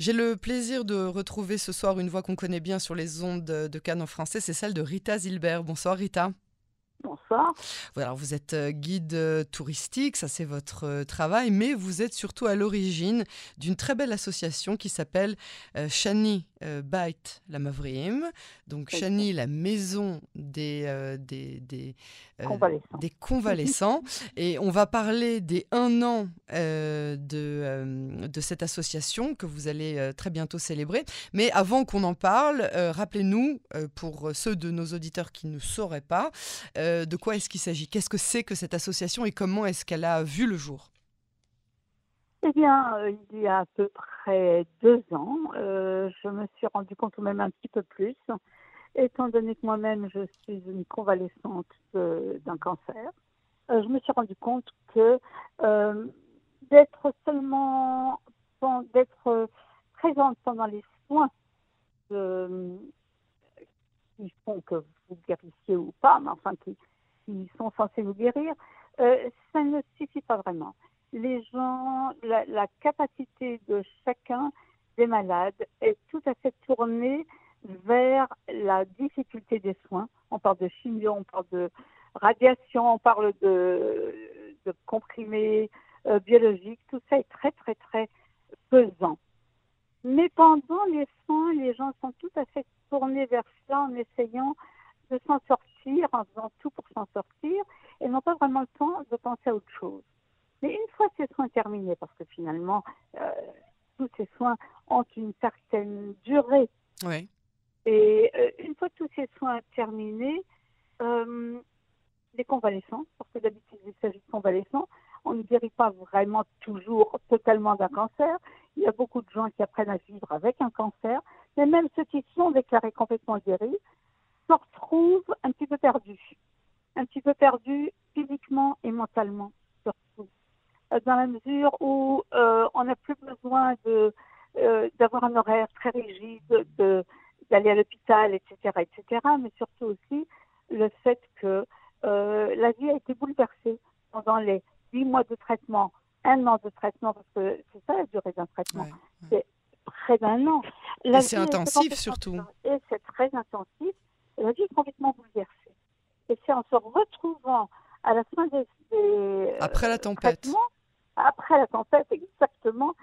J'ai le plaisir de retrouver ce soir une voix qu'on connaît bien sur les ondes de Cannes en français, c'est celle de Rita Zilbert. Bonsoir Rita. Bonsoir. Voilà, vous êtes euh, guide euh, touristique, ça c'est votre euh, travail, mais vous êtes surtout à l'origine d'une très belle association qui s'appelle Shani Bait la Mavriim. Donc Shani, la maison des, des, des, convalescents. des, convalescents. Et on va parler des un an de, de cette association que vous allez très bientôt célébrer. Mais avant qu'on en parle, rappelez-nous, pour ceux de nos auditeurs qui ne sauraient pas, euh, de quoi est-ce qu'il s'agit? Qu'est-ce que c'est que cette association et comment est-ce qu'elle a vu le jour? Eh bien, euh, il y a à peu près deux ans, euh, je me suis rendu compte, ou même un petit peu plus, étant donné que moi-même je suis une convalescente d'un cancer, je me suis rendu compte que d'être seulement, d'être présente pendant les soins qui font que vous guérissiez ou pas, mais enfin qui, sont censés vous guérir, euh, ça ne suffit pas vraiment. Les gens, la, capacité de chacun des malades est tout à fait tournée vers la difficulté des soins. On parle de chimio, on parle de radiation, on parle de, de comprimés euh, biologiques. Tout ça est très, très, très pesant. Mais pendant les soins, les gens sont tout à fait tournés vers ça en essayant de s'en sortir, en faisant tout pour s'en sortir, et n'ont pas vraiment le temps de penser à autre chose. Mais une fois ces soins terminés, parce que finalement, euh, tous ces soins ont une certaine durée. Oui. Et euh, une fois tous ces soins terminés, euh, les convalescents, parce que d'habitude il s'agit de convalescents, on ne guérit pas vraiment toujours totalement d'un cancer. Il y a beaucoup de gens qui apprennent à vivre avec un cancer, mais même ceux qui sont déclarés complètement guéris se retrouvent un petit peu perdus. Un petit peu perdus physiquement et mentalement, dans la mesure où euh, on n'a plus besoin de euh, d'avoir un horaire très rigide, de d'aller à l'hôpital, etc., etc., mais surtout aussi le fait que la vie a été bouleversée pendant les huit mois de traitement, un an de traitement, parce que c'est ça la durée d'un traitement. C'est près d'un an. et c'est intensif surtout. Et c'est très intensif. la vie est complètement bouleversée. Et c'est en se retrouvant à la fin des. des après la tempête. Après la tempête, exactement,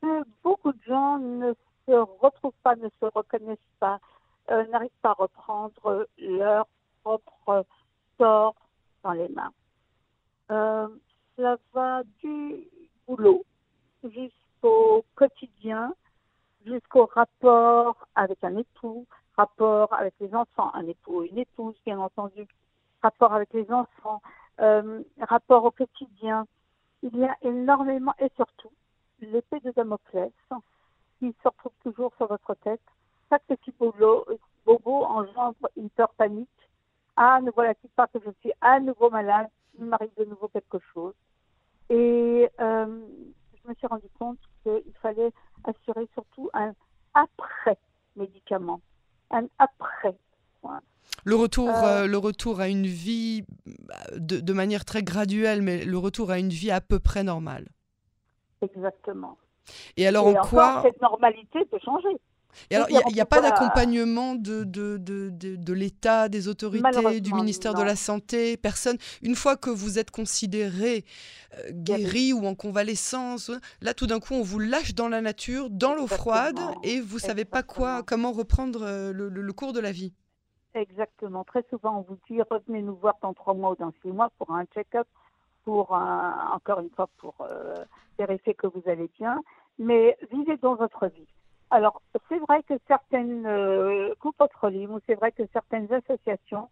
que beaucoup de gens ne se retrouvent pas, ne se reconnaissent pas, euh, n'arrivent pas à reprendre leur propre sort dans les mains. Euh, cela va du boulot jusqu'au quotidien, jusqu'au rapport avec un époux, rapport avec les enfants, un époux, une épouse, bien entendu, rapport avec les enfants, euh, rapport au quotidien. Il y a énormément, et surtout, l'épée de Damoclès qui se retrouve toujours sur votre tête. Chaque petit boulot, bobo engendre une peur panique. Ah, ne voilà-t-il pas que je suis à nouveau malade Il m'arrive de nouveau quelque chose. Et euh, je me suis rendu compte qu'il fallait assurer surtout un après-médicament, un après. Le retour, euh, euh, le retour à une vie de, de, manière très graduelle, mais le retour à une vie à peu près normale. Exactement. Et alors en quoi cette normalité peut changer et alors, il n'y a, pas d'accompagnement de, de, de, de l'État, des autorités, du ministère de la Santé, personne. Une fois que vous êtes considéré euh, guéri ou en convalescence, là, tout d'un coup, on vous lâche dans la nature, dans l'eau froide, et vous ne savez pas quoi, comment reprendre euh, le, le, cours de la vie. Exactement. Très souvent, on vous dit revenez nous voir dans trois mois ou dans six mois pour un check-up, pour encore une fois, pour euh, vérifier que vous allez bien. Mais vivez dans votre vie. Alors, c'est vrai que certaines euh, coupes ou c'est vrai que certaines associations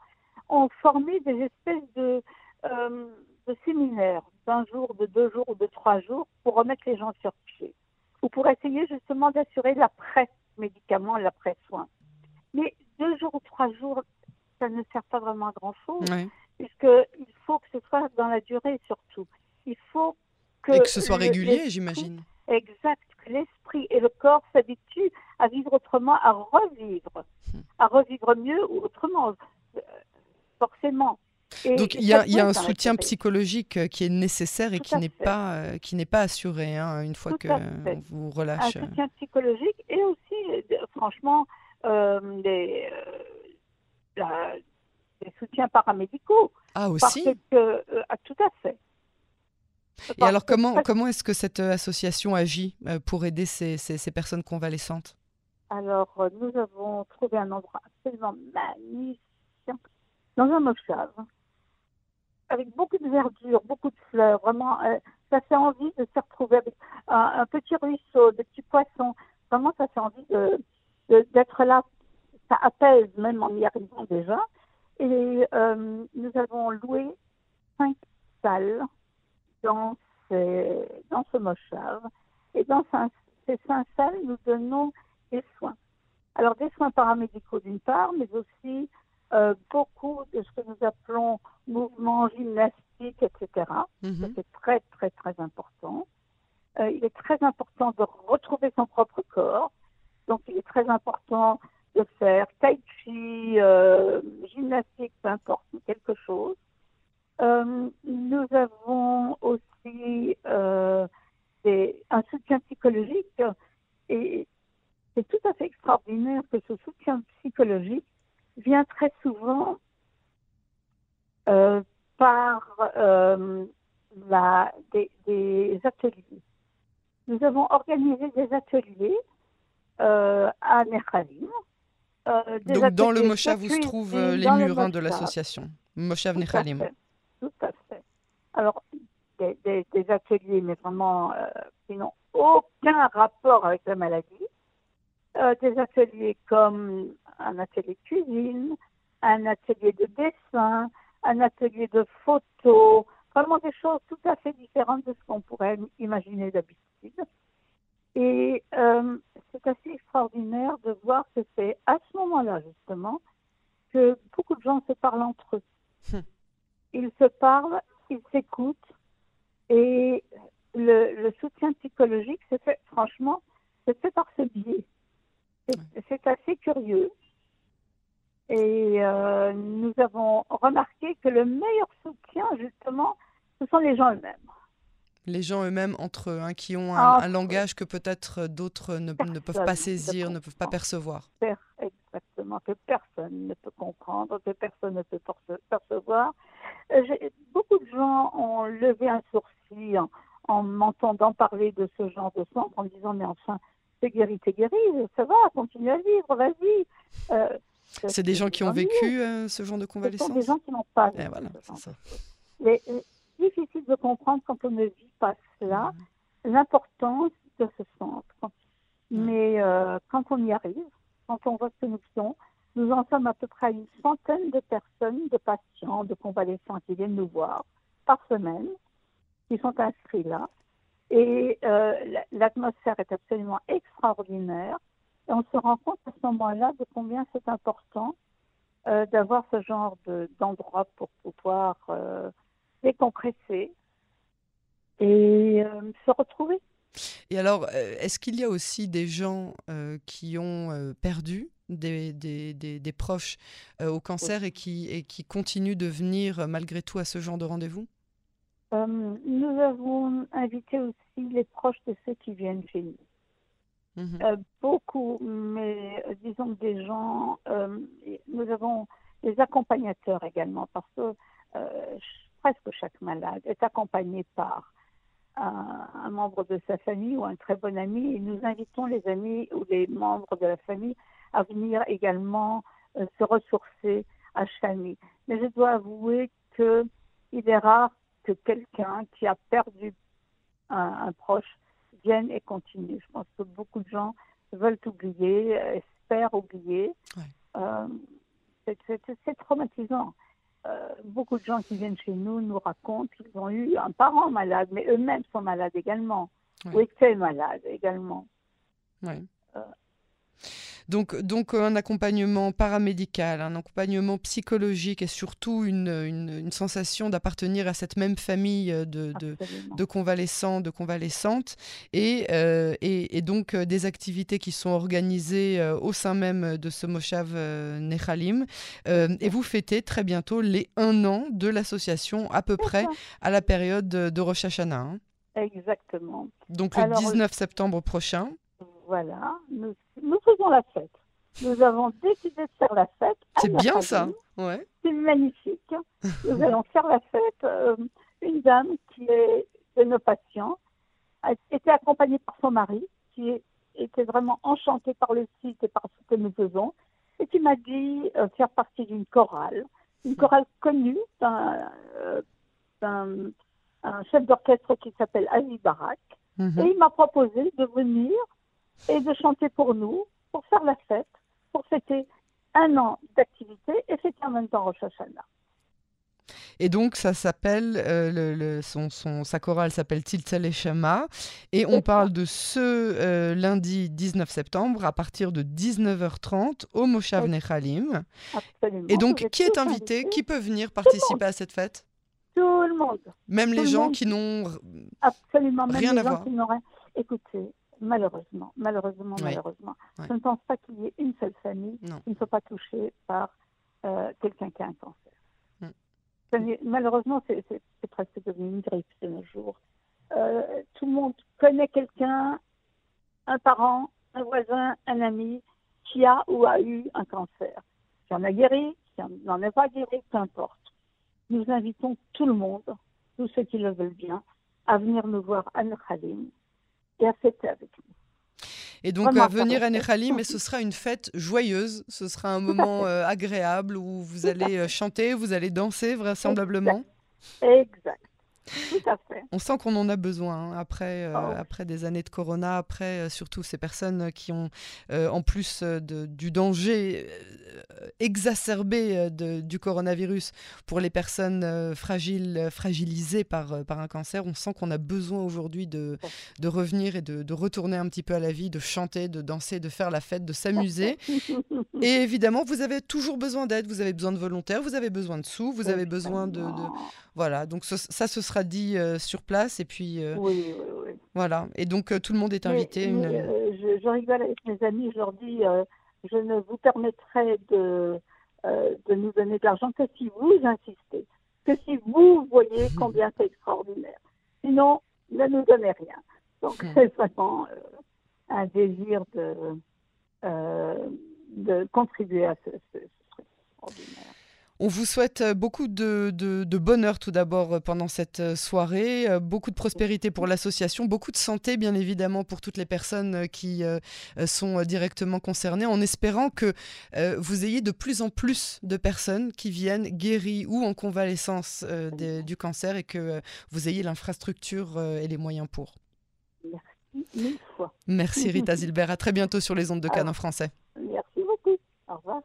ont formé des espèces de, euh, de séminaires d'un jour, de deux jours ou de trois jours pour remettre les gens sur pied ou pour essayer justement d'assurer l'après-médicament, l'après-soin. Mais deux jours ou trois jours, ça ne sert pas vraiment à grand-chose, puisqu'il faut que ce soit dans la durée surtout. Il faut que... Et que ce soit régulier, j'imagine. Exact, que l'esprit et le corps s'habituent à vivre autrement, à revivre, à revivre mieux ou autrement, euh, forcément. Donc il y a, y a un soutien psychologique qui est nécessaire et qui n'est pas qui n'est pas assuré hein, une fois que vous relâche. Un soutien psychologique et aussi, franchement, des, des soutiens paramédicaux. Ah aussi. Parce que, ah, tout à fait. Et alors, comment, comment est-ce que cette euh, association agit euh, pour aider ces, ces, personnes convalescentes? Alors, euh, nous avons trouvé un endroit absolument magnifique dans un moshav, avec beaucoup de verdure, beaucoup de fleurs. Vraiment, ça fait envie de se retrouver avec un, petit ruisseau, des petits poissons. Vraiment, ça fait envie d'être là. Ça apaise même en y arrivant déjà. Et nous avons loué cinq salles dans, dans ce moshav. Et dans ces cinq salles, nous donnons des soins. Alors des soins paramédicaux d'une part, mais aussi euh, beaucoup de ce que nous appelons mouvements gymnastiques, etc. Mhm. C'est très, très, très important. Euh, il est très important de retrouver son propre corps. Donc il est très important de faire tai chi, euh, gymnastique, peu importe, quelque chose. Euh, nous avons aussi euh, un soutien psychologique et c'est tout à fait extraordinaire que ce soutien psychologique vient très souvent euh, par la, des, ateliers. Nous avons organisé des ateliers à Nechalim. Donc dans le Moshav où se trouvent les murs hein, de l'association, Moshav Nechalim. Tout à fait. Alors, des, des, ateliers, mais vraiment euh, qui n'ont aucun rapport avec la maladie. Euh, des ateliers comme un atelier de cuisine, un atelier de dessin, un atelier de photo, vraiment des choses tout à fait différentes de ce qu'on pourrait imaginer d'habitude. Et euh, c'est assez extraordinaire de voir que c'est à ce moment-là, justement, que beaucoup de gens se parlent entre eux. Hum ils se parlent, ils s'écoutent et le, soutien psychologique, c'est fait, franchement, c'est fait par ce biais. C'est assez curieux. Et euh, nous avons remarqué que le meilleur soutien, justement, ce sont les gens eux-mêmes. Les gens eux-mêmes entre eux, hein, qui ont un, langage que peut-être d'autres ne, peuvent pas saisir, ne peuvent pas percevoir. Exactement, que personne ne peut comprendre, que personne ne peut percevoir. Euh, beaucoup de gens ont levé un sourcil en, m'entendant parler de ce genre de centre en disant mais enfin c'est guéri, c'est guéri, ça va, continue à vivre, vas-y. Euh, c'est des gens qui ont vécu euh, ce genre de convalescence. Ce sont des gens qui n'ont pas vécu. Voilà, ça. Mais difficile de comprendre quand on ne vit pas cela, l'importance de ce centre. Mais quand on y arrive, quand on voit ce que nous sommes, nous en sommes à peu près une centaine de personnes, de patients, de convalescents qui viennent nous voir par semaine, qui sont inscrits là. Et euh, l'atmosphère est absolument extraordinaire. Et on se rend compte à ce moment-là de combien c'est important euh, d'avoir ce genre d'endroit pour pouvoir euh, décompresser et se retrouver. Et alors, est-ce qu'il y a aussi des gens qui ont perdu des, des, des, proches euh, au cancer et, qui, et qui continuent de venir euh, malgré tout à ce genre de rendez-vous? Euh, Nous avons invité aussi les proches de ceux qui viennent chez nous. Mmh beaucoup, mais disons que des gens, nous avons des accompagnateurs également, parce que presque chaque malade est accompagné par un, un, membre de sa famille ou un très bon ami, et nous invitons les amis ou les membres de la famille à venir également euh, se ressourcer à Chani. Mais je dois avouer qu'il est rare que quelqu'un qui a perdu un, proche vienne et continue. Je pense que beaucoup de gens veulent oublier, espèrent oublier. Euh, c'est traumatisant. Euh, beaucoup de gens qui viennent chez nous nous racontent qu'ils ont eu un parent malade, mais eux-mêmes sont malades également, ou étaient malades également. Oui. Donc, donc un accompagnement paramédical, un accompagnement psychologique et surtout une, une, sensation d'appartenir à cette même famille de, de, de, convalescents, de convalescentes, et, et, donc des activités qui sont organisées au sein même de ce Moshav Nechalim. et vous fêtez très bientôt les un an de l'association, à peu près à la période de Rosh Hashanah. Hein. Exactement. Donc le 19 septembre prochain. Voilà, nous, faisons la fête. Nous avons décidé de faire la fête. C'est bien ça, ouais. C'est magnifique. nous allons faire la fête. Euh, une dame qui est de nos patients a été accompagnée par son mari, qui était vraiment enchanté par le site et par ce que nous faisons, et qui m'a dit euh, faire partie d'une chorale, une chorale connue d'un euh, chef d'orchestre qui s'appelle Ali Barak. Mhm. Et il m'a proposé de venir et de chanter pour nous, pour faire la fête, pour fêter un an d'activité et fêter en même temps Rosh Hashanah. Et donc, ça s'appelle, euh, le, son, son, sa chorale s'appelle Tiltel et Shema. Et on parle de ce euh, lundi 19 septembre à partir de 19h30 au Moshav Nechalim. Absolument. Et donc, qui est invité Qui peut venir participer à cette fête? Tout le monde. Même les gens qui n'ont absolument rien les à voir. Qui Écoutez, malheureusement, malheureusement, malheureusement, je ne pense pas qu'il y ait une seule famille qui ne soit pas touchée par euh, quelqu'un qui a un cancer. Mm. Malheureusement, c'est presque devenu une grippe de nos jours. Euh, tout le monde connaît quelqu'un, un parent, un voisin, un ami qui a ou a eu un cancer. Qui en a guéri, qui n'en a pas guéri, peu importe nous invitons tout le monde, tous ceux qui le veulent bien, à venir nous voir à Nekhalim et à fêter avec nous. Et donc à venir à Nekhalim, et ce sera une fête joyeuse, ce sera un moment euh, agréable où vous allez euh, chanter, vous allez danser vraisemblablement. exact. Tout à fait. On sent qu'on en a besoin hein, après, euh, oh. après des années de corona, après surtout ces personnes qui ont, en plus de, du danger exacerbé euh, de, du coronavirus pour les personnes euh, fragiles, euh, fragilisées par, par un cancer. On sent qu'on a besoin aujourd'hui de, de revenir et de, de, retourner un petit peu à la vie, de chanter, de danser, de faire la fête, de s'amuser. et évidemment, vous avez toujours besoin d'aide, vous avez besoin de volontaires, vous avez besoin de sous, vous avez besoin de... Voilà, donc ça, ce sera dit sur place. Et puis, oui, oui, oui. voilà. Et donc, tout le monde est invité. une... je, je, rigole avec mes amis, je leur dis je ne vous permettrai de, euh, de nous donner de l'argent que si vous insistez, que si vous voyez combien c'est extraordinaire. Sinon, ne nous donnez rien. Donc, c'est vraiment euh, un désir de, euh, de contribuer à ce, ce, ce truc extraordinaire. On vous souhaite euh, beaucoup de, bonheur tout d'abord euh, pendant cette euh, soirée, beaucoup de prospérité pour l'association, beaucoup de santé bien évidemment pour toutes les personnes qui sont directement concernées, en espérant que vous ayez de plus en plus de personnes qui viennent guéries ou en convalescence du cancer et que vous ayez l'infrastructure et les moyens pour. Merci Merci Rita Zilbert. À très bientôt sur les ondes de Cannes en français. Merci beaucoup. Au revoir.